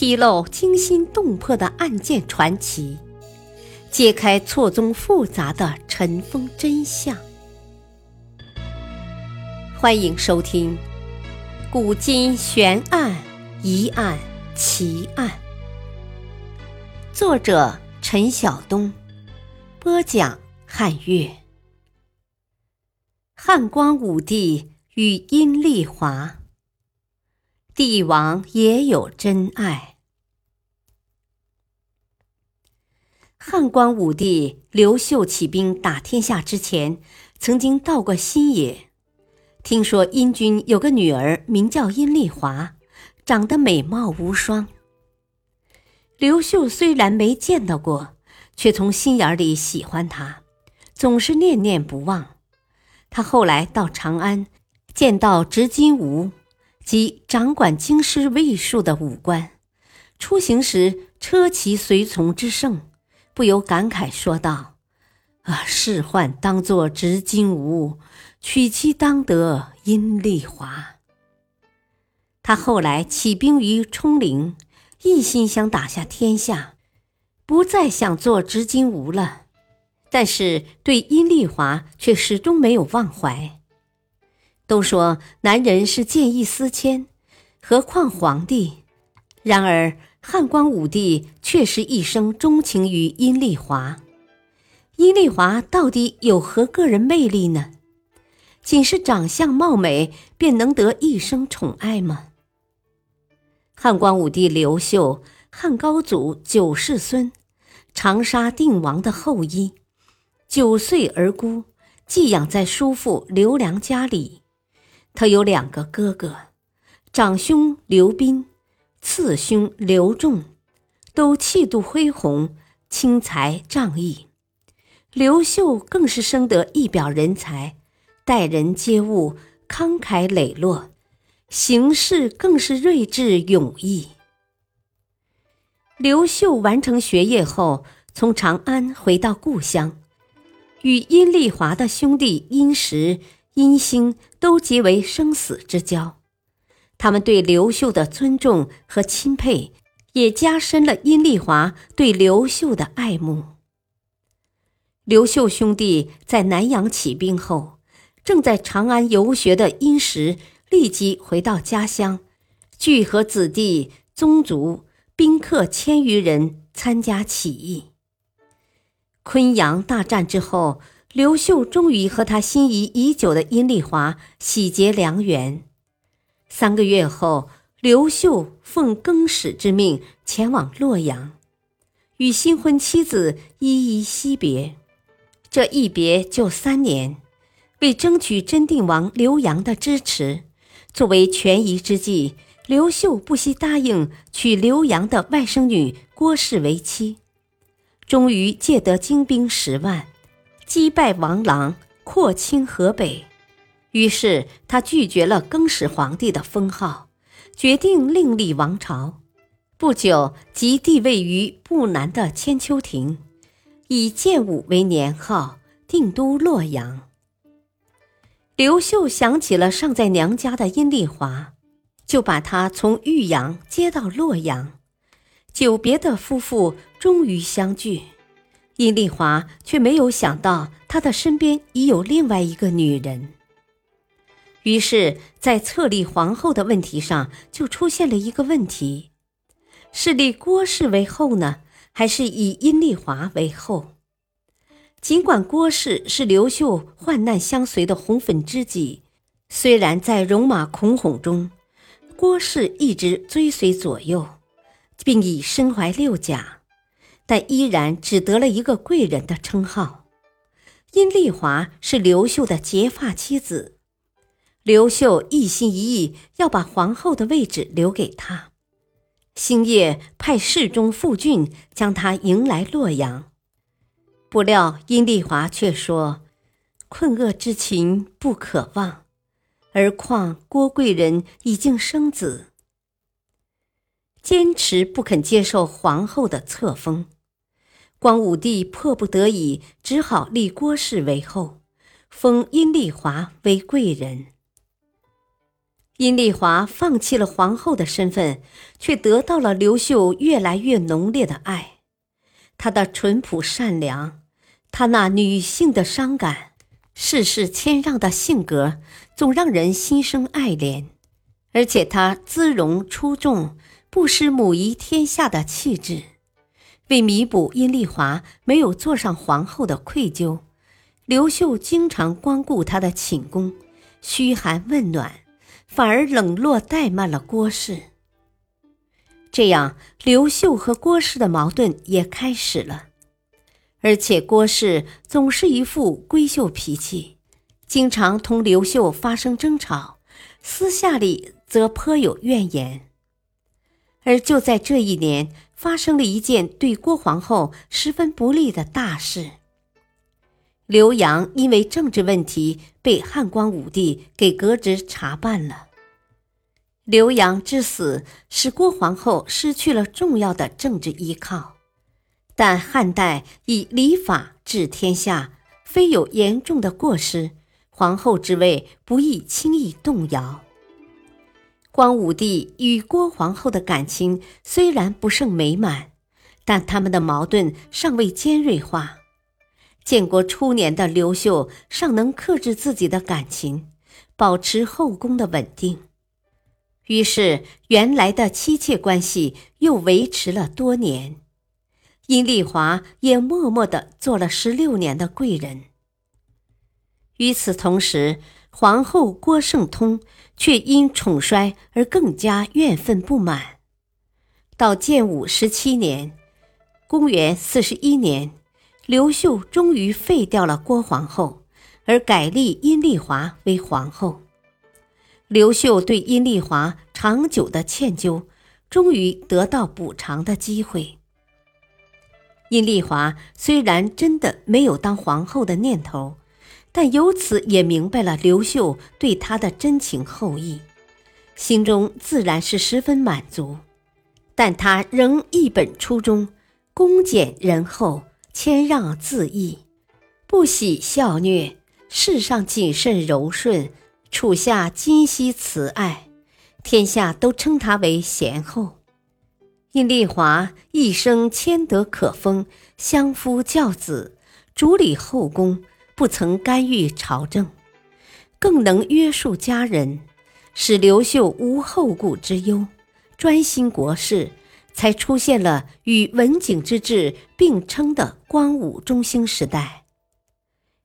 披露惊心动魄的案件传奇，揭开错综复杂的尘封真相。欢迎收听《古今悬案、疑案、奇案》，作者陈晓东，播讲汉月。汉光武帝与阴丽华。帝王也有真爱。汉光武帝刘秀起兵打天下之前，曾经到过新野，听说殷君有个女儿名叫殷丽华，长得美貌无双。刘秀虽然没见到过，却从心眼里喜欢她，总是念念不忘。他后来到长安，见到执金吾。即掌管京师卫戍的武官，出行时车骑随从之盛，不由感慨说道：“啊，仕宦当作执金吾，娶妻当得阴丽华。”他后来起兵于冲陵，一心想打下天下，不再想做执金吾了，但是对阴丽华却始终没有忘怀。都说男人是见异思迁，何况皇帝？然而汉光武帝确实一生钟情于阴丽华。阴丽华到底有何个人魅力呢？仅是长相貌美便能得一生宠爱吗？汉光武帝刘秀，汉高祖九世孙，长沙定王的后裔，九岁而孤，寄养在叔父刘良家里。他有两个哥哥，长兄刘斌，次兄刘仲，都气度恢宏，轻才仗义。刘秀更是生得一表人才，待人接物慷慨磊落，行事更是睿智勇毅。刘秀完成学业后，从长安回到故乡，与殷丽华的兄弟殷实。殷兴都结为生死之交，他们对刘秀的尊重和钦佩，也加深了殷丽华对刘秀的爱慕。刘秀兄弟在南阳起兵后，正在长安游学的殷实立即回到家乡，聚合子弟宗族宾客千余人参加起义。昆阳大战之后。刘秀终于和他心仪已久的殷丽华喜结良缘。三个月后，刘秀奉更始之命前往洛阳，与新婚妻子依依惜别。这一别就三年。为争取真定王刘阳的支持，作为权宜之计，刘秀不惜答应娶刘阳的外甥女郭氏为妻，终于借得精兵十万。击败王朗，扩清河北，于是他拒绝了更始皇帝的封号，决定另立王朝。不久即帝位于不南的千秋亭，以建武为年号，定都洛阳。刘秀想起了尚在娘家的阴丽华，就把她从玉阳接到洛阳。久别的夫妇终于相聚。殷丽华却没有想到，他的身边已有另外一个女人。于是，在册立皇后的问题上，就出现了一个问题：是立郭氏为后呢，还是以殷丽华为后？尽管郭氏是刘秀患难相随的红粉知己，虽然在戎马恐哄中，郭氏一直追随左右，并已身怀六甲。但依然只得了一个贵人的称号。殷丽华是刘秀的结发妻子，刘秀一心一意要把皇后的位置留给她。星夜派侍中傅俊将她迎来洛阳，不料殷丽华却说：“困厄之情不可忘，而况郭贵人已经生子。”坚持不肯接受皇后的册封。光武帝迫不得已，只好立郭氏为后，封殷丽华为贵人。阴丽华放弃了皇后的身份，却得到了刘秀越来越浓烈的爱。她的淳朴善良，她那女性的伤感、世事谦让的性格，总让人心生爱怜。而且她姿容出众，不失母仪天下的气质。为弥补阴丽华没有坐上皇后的愧疚，刘秀经常光顾她的寝宫，嘘寒问暖。反而冷落怠慢了郭氏，这样刘秀和郭氏的矛盾也开始了。而且郭氏总是一副闺秀脾气，经常同刘秀发生争吵，私下里则颇有怨言。而就在这一年，发生了一件对郭皇后十分不利的大事。刘洋因为政治问题被汉光武帝给革职查办了。刘洋之死使郭皇后失去了重要的政治依靠，但汉代以礼法治天下，非有严重的过失，皇后之位不易轻易动摇。光武帝与郭皇后的感情虽然不甚美满，但他们的矛盾尚未尖锐化。建国初年的刘秀尚能克制自己的感情，保持后宫的稳定，于是原来的妻妾关系又维持了多年。阴丽华也默默地做了十六年的贵人。与此同时，皇后郭圣通却因宠衰而更加怨愤不满。到建武十七年（公元四十一年）。刘秀终于废掉了郭皇后，而改立阴丽华为皇后。刘秀对阴丽华长久的歉疚，终于得到补偿的机会。阴丽华虽然真的没有当皇后的念头，但由此也明白了刘秀对他的真情厚谊，心中自然是十分满足。但他仍一本初衷，恭俭仁厚。谦让自抑，不喜笑虐，世上谨慎柔顺，处下今昔慈爱，天下都称他为贤后。阴丽华一生谦德可风，相夫教子，主理后宫，不曾干预朝政，更能约束家人，使刘秀无后顾之忧，专心国事。才出现了与文景之治并称的光武中兴时代。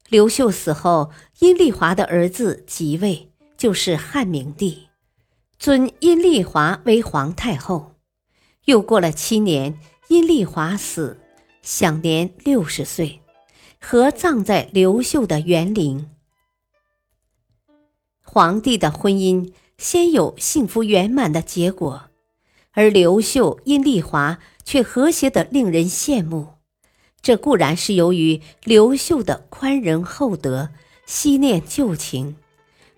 刘秀死后，阴丽华的儿子即位，就是汉明帝，尊阴丽华为皇太后。又过了七年，阴丽华死，享年六十岁，合葬在刘秀的园陵。皇帝的婚姻先有幸福圆满的结果。而刘秀、阴丽华却和谐的令人羡慕，这固然是由于刘秀的宽仁厚德、惜念旧情，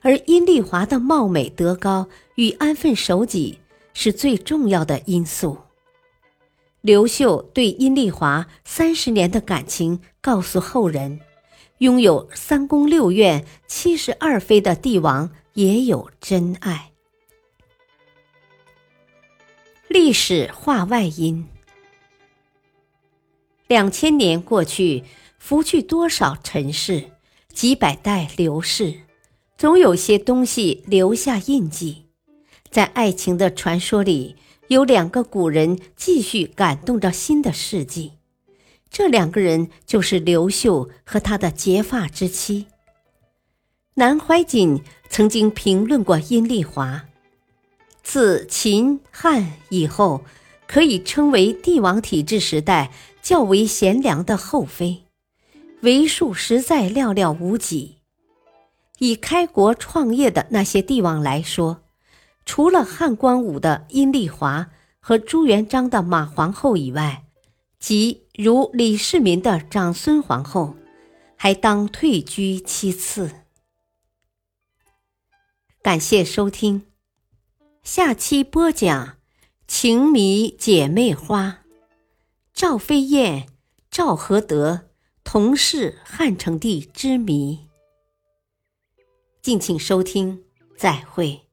而阴丽华的貌美德高与安分守己是最重要的因素。刘秀对阴丽华三十年的感情告诉后人，拥有三宫六院、七十二妃的帝王也有真爱。历史话外音：两千年过去，拂去多少尘世，几百代流逝，总有些东西留下印记。在爱情的传说里，有两个古人继续感动着新的世纪。这两个人就是刘秀和他的结发之妻。南怀瑾曾经评论过阴丽华。自秦汉以后，可以称为帝王体制时代较为贤良的后妃，为数实在寥寥无几。以开国创业的那些帝王来说，除了汉光武的阴丽华和朱元璋的马皇后以外，即如李世民的长孙皇后，还当退居其次。感谢收听。下期播讲：情迷姐妹花，赵飞燕、赵合德同是汉成帝之谜。敬请收听，再会。